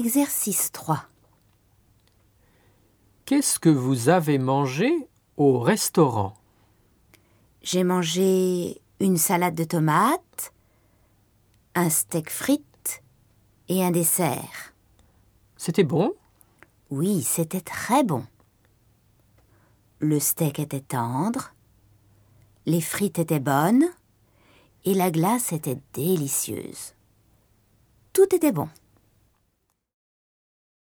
Exercice 3. Qu'est-ce que vous avez mangé au restaurant? J'ai mangé une salade de tomates, un steak frites et un dessert. C'était bon? Oui, c'était très bon. Le steak était tendre, les frites étaient bonnes et la glace était délicieuse. Tout était bon.